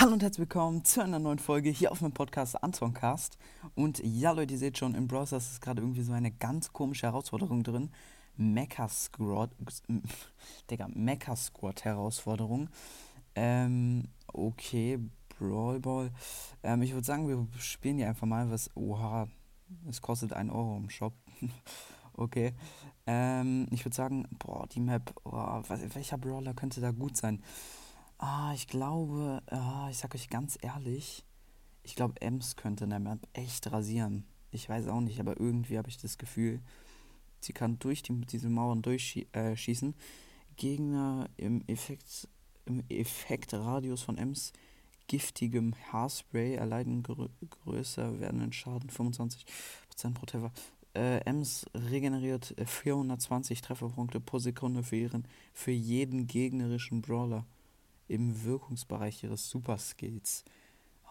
Hallo und herzlich willkommen zu einer neuen Folge hier auf meinem Podcast Antoncast. Und ja, Leute, ihr seht schon, im Browser ist gerade irgendwie so eine ganz komische Herausforderung drin. Mecha Squad, Digga, Mecha Squad Herausforderung. Ähm, okay, Brawl Ball. Ähm, ich würde sagen, wir spielen hier einfach mal was. Oha, es kostet 1 Euro im Shop. okay. Ähm, ich würde sagen, boah, die Map, oh, welcher Brawler könnte da gut sein? Ah, ich glaube, ah, ich sag euch ganz ehrlich, ich glaube, Ems könnte in der Map echt rasieren. Ich weiß auch nicht, aber irgendwie habe ich das Gefühl, sie kann durch die, diese Mauern durchschießen. Äh, Gegner im Effekt, im Effektradius von Ems giftigem Haarspray erleiden grö größer werdenden Schaden 25% pro Treffer. Äh, Ems regeneriert 420 Trefferpunkte pro Sekunde für, ihren, für jeden gegnerischen Brawler im Wirkungsbereich ihres Superskills.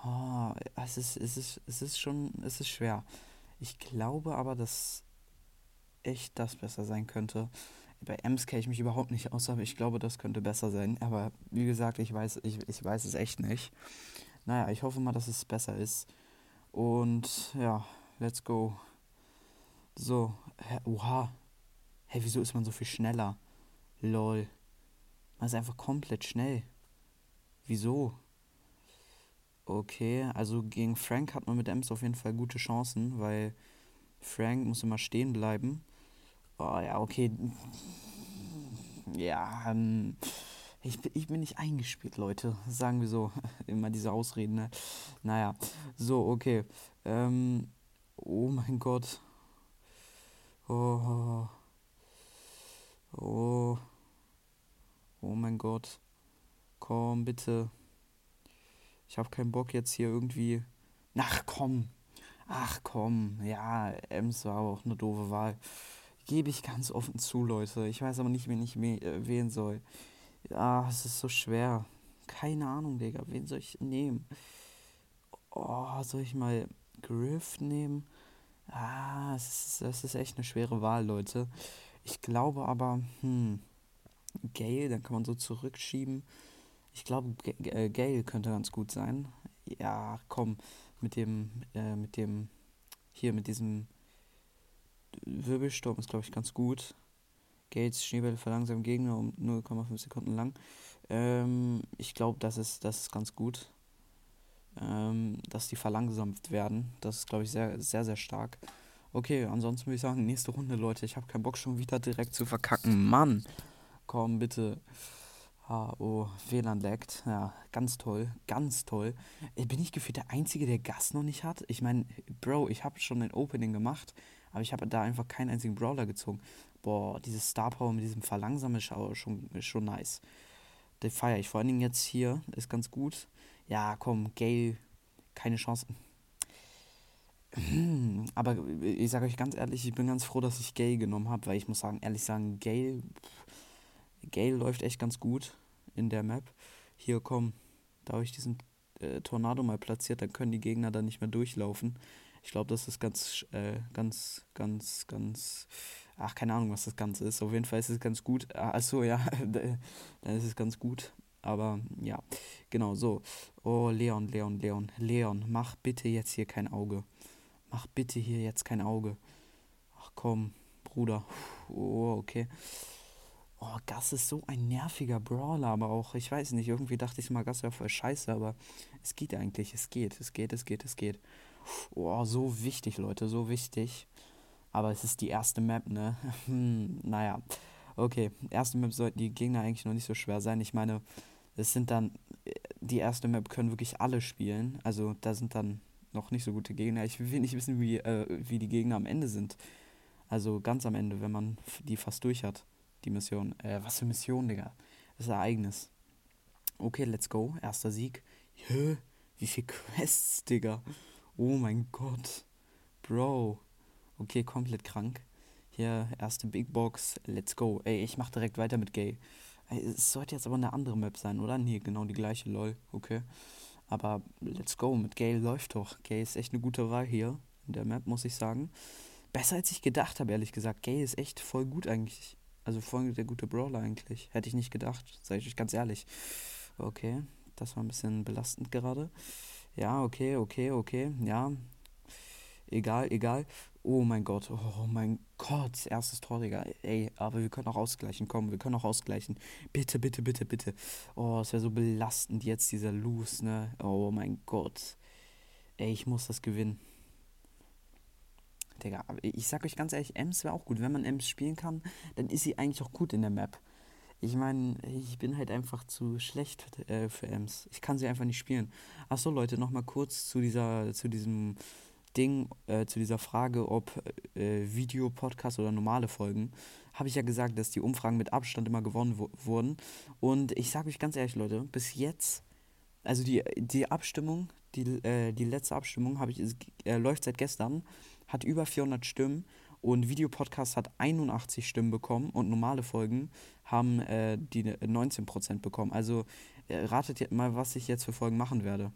Oh, es, ist, es, ist, es ist schon, es ist schwer. Ich glaube aber, dass echt das besser sein könnte. Bei Ems kenne ich mich überhaupt nicht aus, aber ich glaube, das könnte besser sein. Aber wie gesagt, ich weiß, ich, ich weiß es echt nicht. Naja, ich hoffe mal, dass es besser ist. Und ja, let's go. So, oha. Hä, wieso ist man so viel schneller? Lol. Man ist einfach komplett schnell. Wieso? Okay, also gegen Frank hat man mit Ems auf jeden Fall gute Chancen, weil Frank muss immer stehen bleiben. Oh ja, okay. Ja, ähm, ich, ich bin nicht eingespielt, Leute. Sagen wir so. Immer diese Ausreden, ne? Naja, so, okay. Ähm, oh mein Gott. Oh. Oh. Oh mein Gott. Komm, bitte. Ich habe keinen Bock jetzt hier irgendwie. Ach komm. Ach komm. Ja, Ems war auch eine doofe Wahl. Gebe ich ganz offen zu, Leute. Ich weiß aber nicht, wen ich äh, wählen soll. Ja, es ist so schwer. Keine Ahnung, Digga. Wen soll ich nehmen? Oh, soll ich mal Griff nehmen? Ah, das ist, das ist echt eine schwere Wahl, Leute. Ich glaube aber, hm, Gale, dann kann man so zurückschieben. Ich glaube, äh, Gale könnte ganz gut sein. Ja, komm, mit dem, äh, mit dem, hier, mit diesem Wirbelsturm ist, glaube ich, ganz gut. Gales Schneebälle verlangsamen Gegner um 0,5 Sekunden lang. Ähm, ich glaube, das ist, das ist ganz gut. Ähm, dass die verlangsamt werden. Das ist, glaube ich, sehr, sehr, sehr stark. Okay, ansonsten würde ich sagen, nächste Runde, Leute. Ich habe keinen Bock schon wieder direkt zu verkacken. Mann! Komm, bitte. Ah, oh, WLAN laggt. Ja, ganz toll, ganz toll. Bin ich gefühlt der Einzige, der Gas noch nicht hat? Ich meine, Bro, ich habe schon ein Opening gemacht, aber ich habe da einfach keinen einzigen Brawler gezogen. Boah, dieses Star Power mit diesem Verlangsamen ist schon, ist schon nice. Den feiere ich. Vor allen Dingen jetzt hier, ist ganz gut. Ja, komm, Gale, keine Chance. Aber ich sage euch ganz ehrlich, ich bin ganz froh, dass ich Gale genommen habe, weil ich muss sagen, ehrlich sagen, Gale. Pff, Gale läuft echt ganz gut in der Map. Hier komm, da habe ich diesen äh, Tornado mal platziert, dann können die Gegner da nicht mehr durchlaufen. Ich glaube, das ist ganz, äh, ganz, ganz, ganz. Ach, keine Ahnung, was das Ganze ist. Auf jeden Fall ist es ganz gut. Ah, achso, ja, dann ist es ganz gut. Aber ja, genau so. Oh, Leon, Leon, Leon, Leon, mach bitte jetzt hier kein Auge. Mach bitte hier jetzt kein Auge. Ach komm, Bruder. Oh, okay. Oh, Gas ist so ein nerviger Brawler, aber auch, ich weiß nicht, irgendwie dachte ich mal, Gas wäre voll scheiße, aber es geht eigentlich, es geht, es geht, es geht, es geht. Oh, so wichtig, Leute, so wichtig. Aber es ist die erste Map, ne? Hm, naja. Okay, erste Map sollten die Gegner eigentlich noch nicht so schwer sein. Ich meine, es sind dann, die erste Map können wirklich alle spielen. Also da sind dann noch nicht so gute Gegner. Ich will nicht wissen, wie, äh, wie die Gegner am Ende sind. Also ganz am Ende, wenn man die fast durch hat die Mission. Äh, was für Mission, Digga? Das ist ein Ereignis. Okay, let's go. Erster Sieg. Hä? Wie viel Quests, Digga? Oh mein Gott. Bro. Okay, komplett krank. Hier, erste Big Box. Let's go. Ey, ich mach direkt weiter mit Gay. Ey, es sollte jetzt aber eine andere Map sein, oder? Nee, genau die gleiche, lol. Okay. Aber let's go. Mit Gay läuft doch. Gay ist echt eine gute Wahl hier in der Map, muss ich sagen. Besser als ich gedacht habe, ehrlich gesagt. Gay ist echt voll gut eigentlich. Also voll der gute Brawler eigentlich. Hätte ich nicht gedacht, sage ich euch ganz ehrlich. Okay. Das war ein bisschen belastend gerade. Ja, okay, okay, okay. Ja. Egal, egal. Oh mein Gott, oh mein Gott, erstes Tor, Digga. Ey, aber wir können auch ausgleichen, komm, wir können auch ausgleichen. Bitte, bitte, bitte, bitte. Oh, es wäre so belastend jetzt, dieser Loose, ne? Oh mein Gott. Ey, ich muss das gewinnen. Digga, ich sag euch ganz ehrlich, Ems wäre auch gut. Wenn man Ems spielen kann, dann ist sie eigentlich auch gut in der Map. Ich meine, ich bin halt einfach zu schlecht äh, für Ems. Ich kann sie einfach nicht spielen. Achso, Leute, nochmal kurz zu dieser, zu diesem Ding, äh, zu dieser Frage, ob äh, Video, Podcast oder normale Folgen. Habe ich ja gesagt, dass die Umfragen mit Abstand immer gewonnen wurden. Und ich sage euch ganz ehrlich, Leute, bis jetzt, also die, die Abstimmung, die, äh, die letzte Abstimmung ich, äh, läuft seit gestern hat über 400 Stimmen und Videopodcast hat 81 Stimmen bekommen und normale Folgen haben äh, die 19% bekommen. Also äh, ratet mal, was ich jetzt für Folgen machen werde.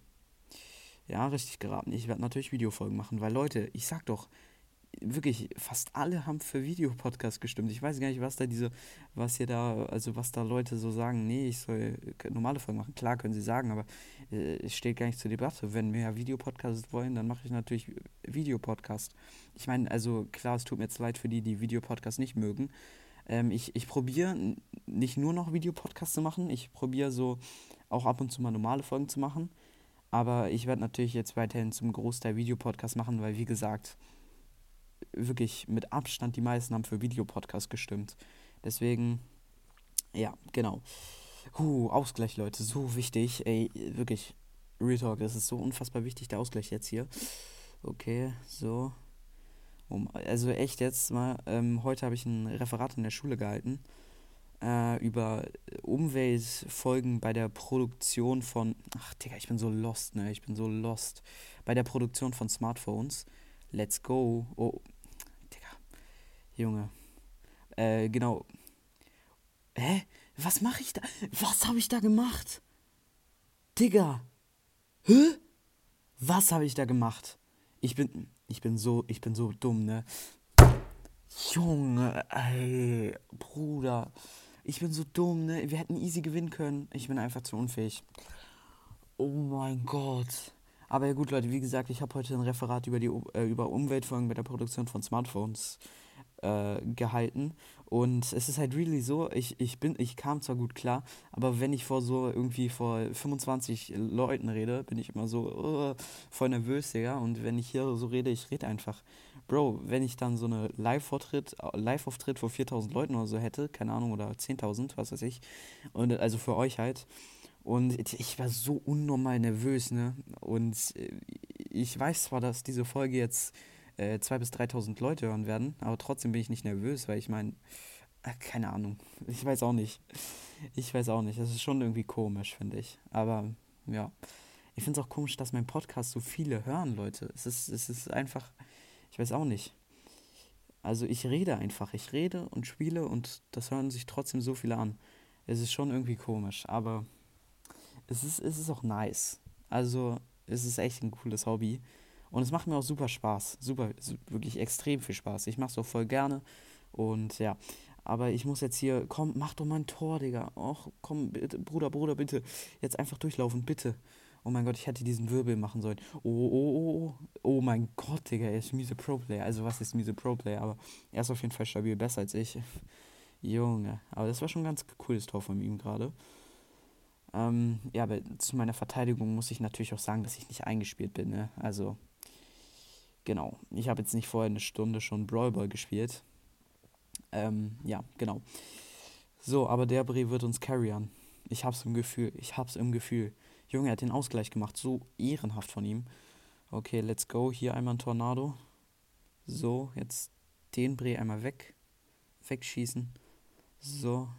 Ja, richtig geraten. Ich werde natürlich Videofolgen machen, weil Leute, ich sag doch, wirklich, fast alle haben für Videopodcast gestimmt. Ich weiß gar nicht, was da diese, was hier da, also was da Leute so sagen, nee, ich soll normale Folgen machen. Klar können sie sagen, aber äh, es steht gar nicht zur Debatte. Wenn wir Videopodcast wollen, dann mache ich natürlich Videopodcast. Ich meine, also klar, es tut mir jetzt leid für die, die Videopodcast nicht mögen. Ähm, ich ich probiere nicht nur noch Videopodcast zu machen, ich probiere so auch ab und zu mal normale Folgen zu machen. Aber ich werde natürlich jetzt weiterhin zum Großteil Videopodcast machen, weil wie gesagt, wirklich mit Abstand die meisten haben für Videopodcast gestimmt. Deswegen, ja, genau. Huh, Ausgleich, Leute, so wichtig. Ey, wirklich, Real Talk, das ist so unfassbar wichtig, der Ausgleich jetzt hier. Okay, so. Um, also echt jetzt mal, ähm, heute habe ich ein Referat in der Schule gehalten äh, über Umweltfolgen bei der Produktion von. Ach, Digga, ich bin so lost, ne? Ich bin so lost. Bei der Produktion von Smartphones. Let's go. Oh. Junge. Äh, genau. Hä? Was mache ich da? Was habe ich da gemacht? Digga. Hä? Was habe ich da gemacht? Ich bin ich bin so ich bin so dumm, ne? Junge, ey, Bruder. Ich bin so dumm, ne? Wir hätten easy gewinnen können. Ich bin einfach zu unfähig. Oh mein Gott. Aber ja gut, Leute, wie gesagt, ich habe heute ein Referat über die äh, über Umweltfolgen bei der Produktion von Smartphones äh, gehalten. Und es ist halt really so, ich, ich bin, ich kam zwar gut klar, aber wenn ich vor so irgendwie vor 25 Leuten rede, bin ich immer so uh, voll nervös, ja. Und wenn ich hier so rede, ich rede einfach. Bro, wenn ich dann so eine Live-Auftritt, Live-Auftritt vor 4000 Leuten oder so hätte, keine Ahnung, oder 10.000, was weiß ich, und also für euch halt, und ich war so unnormal nervös, ne? Und äh, ich weiß zwar, dass diese Folge jetzt äh, 2.000 bis 3.000 Leute hören werden. Aber trotzdem bin ich nicht nervös, weil ich meine, äh, keine Ahnung. Ich weiß auch nicht. Ich weiß auch nicht. Das ist schon irgendwie komisch, finde ich. Aber ja. Ich finde es auch komisch, dass mein Podcast so viele hören, Leute. Es ist, es ist einfach, ich weiß auch nicht. Also ich rede einfach. Ich rede und spiele und das hören sich trotzdem so viele an. Es ist schon irgendwie komisch, aber es ist, es ist auch nice. Also es ist echt ein cooles Hobby. Und es macht mir auch super Spaß. Super, wirklich extrem viel Spaß. Ich mache es auch voll gerne. Und ja, aber ich muss jetzt hier, komm, mach doch mal ein Tor, Digga. Och, komm, bitte, Bruder, Bruder, bitte. Jetzt einfach durchlaufen, bitte. Oh mein Gott, ich hätte diesen Wirbel machen sollen. Oh, oh, oh, oh. Oh mein Gott, Digga, er ist miese Pro-Player. Also, was ist miese Pro-Player? Aber er ist auf jeden Fall stabil besser als ich. Junge. Aber das war schon ein ganz cooles Tor von ihm gerade. Ähm, ja, aber zu meiner Verteidigung muss ich natürlich auch sagen, dass ich nicht eingespielt bin, ne? Also, Genau. Ich habe jetzt nicht vorher eine Stunde schon Brawl Ball gespielt. Ähm, ja, genau. So, aber der Brie wird uns carryen. Ich hab's im Gefühl. Ich hab's im Gefühl. Junge, er hat den Ausgleich gemacht. So ehrenhaft von ihm. Okay, let's go. Hier einmal ein Tornado. So, jetzt den Brie einmal weg. Wegschießen. So,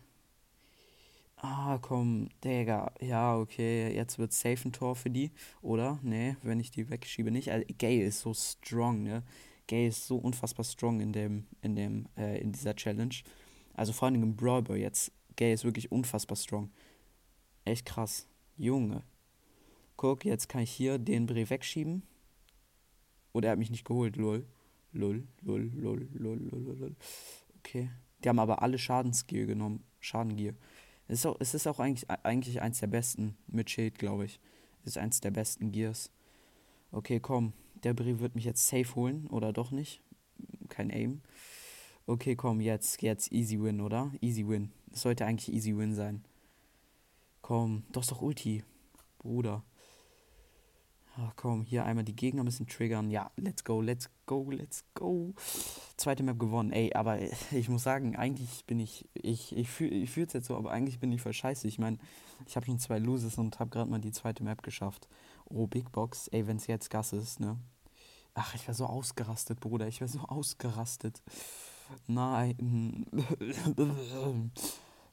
Ah, komm, Digga. Ja, okay, jetzt wird safe ein Tor für die. Oder? Nee, wenn ich die wegschiebe nicht. Also, Gay ist so strong, ne? Gay ist so unfassbar strong in dem, in dem, äh, in dieser Challenge. Also vor allem im Brawl Ball jetzt. Gay ist wirklich unfassbar strong. Echt krass. Junge. Guck, jetzt kann ich hier den Bre wegschieben. Oder er hat mich nicht geholt, lol. Lol, lol, lol, lol, lol, lol. Okay. Die haben aber alle Schadensgier genommen. Schadengier. Es ist auch, es ist auch eigentlich, eigentlich eins der besten mit Schild, glaube ich. Es ist eins der besten Gears. Okay, komm. Der Brie wird mich jetzt safe holen, oder doch nicht? Kein Aim. Okay, komm, jetzt, jetzt easy win, oder? Easy win. Es sollte eigentlich easy win sein. Komm, du hast doch Ulti. Bruder. Ach komm, hier einmal die Gegner ein bisschen triggern. Ja, let's go, let's go, let's go. Zweite Map gewonnen. Ey, aber ich muss sagen, eigentlich bin ich, ich, ich fühle ich es jetzt so, aber eigentlich bin ich voll scheiße. Ich meine, ich habe schon zwei Loses und habe gerade mal die zweite Map geschafft. Oh, Big Box. Ey, wenn es jetzt Gas ist, ne? Ach, ich wäre so ausgerastet, Bruder. Ich wäre so ausgerastet. Nein.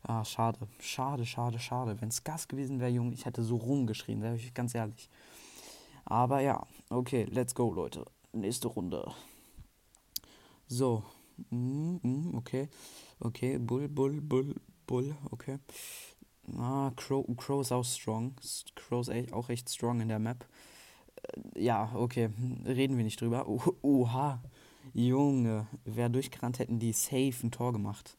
ah, schade. Schade, schade, schade. Wenn es Gas gewesen wäre, Junge, ich hätte so rumgeschrien, sag ich ganz ehrlich. Aber ja, okay, let's go, Leute. Nächste Runde. So. Mm, mm, okay. Okay, Bull, Bull, Bull, Bull, okay. Ah, Crow, Crow ist auch strong. Crow ist auch echt strong in der Map. Äh, ja, okay. Reden wir nicht drüber. Oh, oha. Junge, wäre durchgerannt, hätten die safe ein Tor gemacht.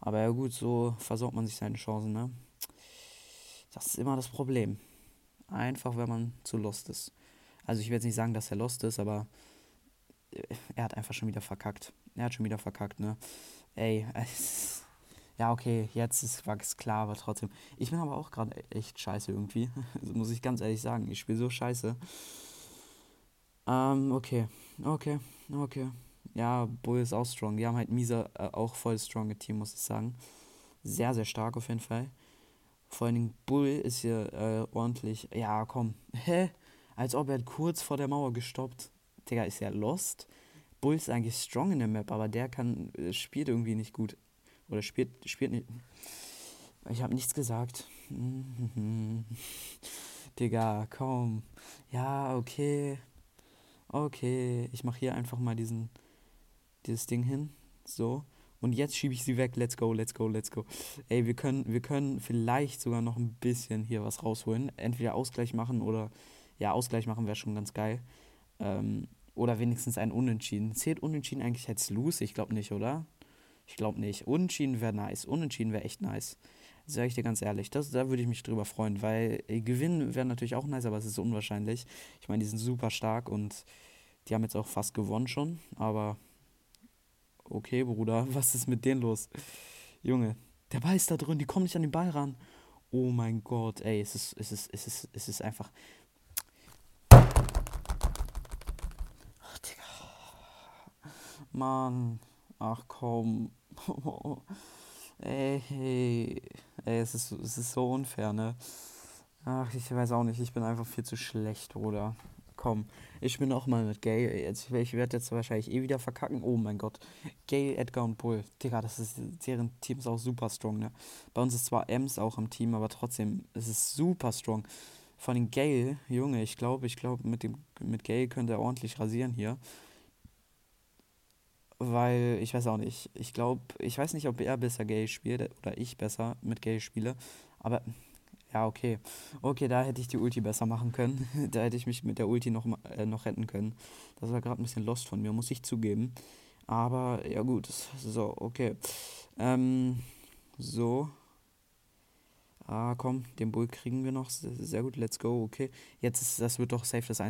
Aber ja gut, so versorgt man sich seine Chancen, ne? Das ist immer das Problem. Einfach, wenn man zu lost ist. Also ich will jetzt nicht sagen, dass er lost ist, aber äh, er hat einfach schon wieder verkackt. Er hat schon wieder verkackt, ne? Ey, es, ja, okay, jetzt ist es klar, aber trotzdem. Ich bin aber auch gerade echt scheiße irgendwie. muss ich ganz ehrlich sagen. Ich spiele so scheiße. Ähm, okay. Okay, okay. Ja, Bull ist auch strong. Die haben halt Misa äh, auch voll stronge Team, muss ich sagen. Sehr, sehr stark auf jeden Fall. Vor allen Dingen Bull ist hier äh, ordentlich. Ja, komm. Hä? Als ob er kurz vor der Mauer gestoppt. Digga, ist ja lost. Bull ist eigentlich strong in der Map, aber der kann, äh, spielt irgendwie nicht gut. Oder spielt, spielt nicht. Ich habe nichts gesagt. Digga, komm. Ja, okay. Okay, ich mache hier einfach mal diesen, dieses Ding hin. So. Und jetzt schiebe ich sie weg. Let's go, let's go, let's go. Ey, wir können, wir können vielleicht sogar noch ein bisschen hier was rausholen. Entweder Ausgleich machen oder ja, Ausgleich machen wäre schon ganz geil. Ähm, oder wenigstens ein Unentschieden. Zählt Unentschieden eigentlich als Lose? Ich glaube nicht, oder? Ich glaube nicht. Unentschieden wäre nice. Unentschieden wäre echt nice. Sag ich dir ganz ehrlich. Das, da würde ich mich drüber freuen, weil äh, gewinnen wäre natürlich auch nice, aber es ist unwahrscheinlich. Ich meine, die sind super stark und die haben jetzt auch fast gewonnen schon. Aber okay, Bruder, was ist mit denen los? Junge, der Ball ist da drin, die kommen nicht an den Ball ran. Oh mein Gott, ey, es ist, es ist, es ist, es ist einfach. Ach, Digga. Mann. Ach komm. ey, hey. Ey, es ist, es ist so unfair, ne? Ach, ich weiß auch nicht, ich bin einfach viel zu schlecht, Bruder. Komm, ich bin auch mal mit Gay. Jetzt, ich werde jetzt wahrscheinlich eh wieder verkacken. Oh mein Gott. Gay, Edgar und Bull. Digga, das ist, deren Team ist auch super strong, ne? Bei uns ist zwar Ems auch im Team, aber trotzdem, es ist super strong. Von den Gale, Junge, ich glaube, ich glaube, mit dem mit Gale könnte er ordentlich rasieren hier. Weil, ich weiß auch nicht. Ich glaube, ich weiß nicht, ob er besser Gay spielt oder ich besser mit Gay spiele. Aber ja, okay. Okay, da hätte ich die Ulti besser machen können. da hätte ich mich mit der Ulti noch, äh, noch retten können. Das war gerade ein bisschen lost von mir, muss ich zugeben. Aber ja gut, so, okay. Ähm, so. Ah, komm, den Bull kriegen wir noch. Sehr gut, let's go, okay. Jetzt ist, das wird doch safe das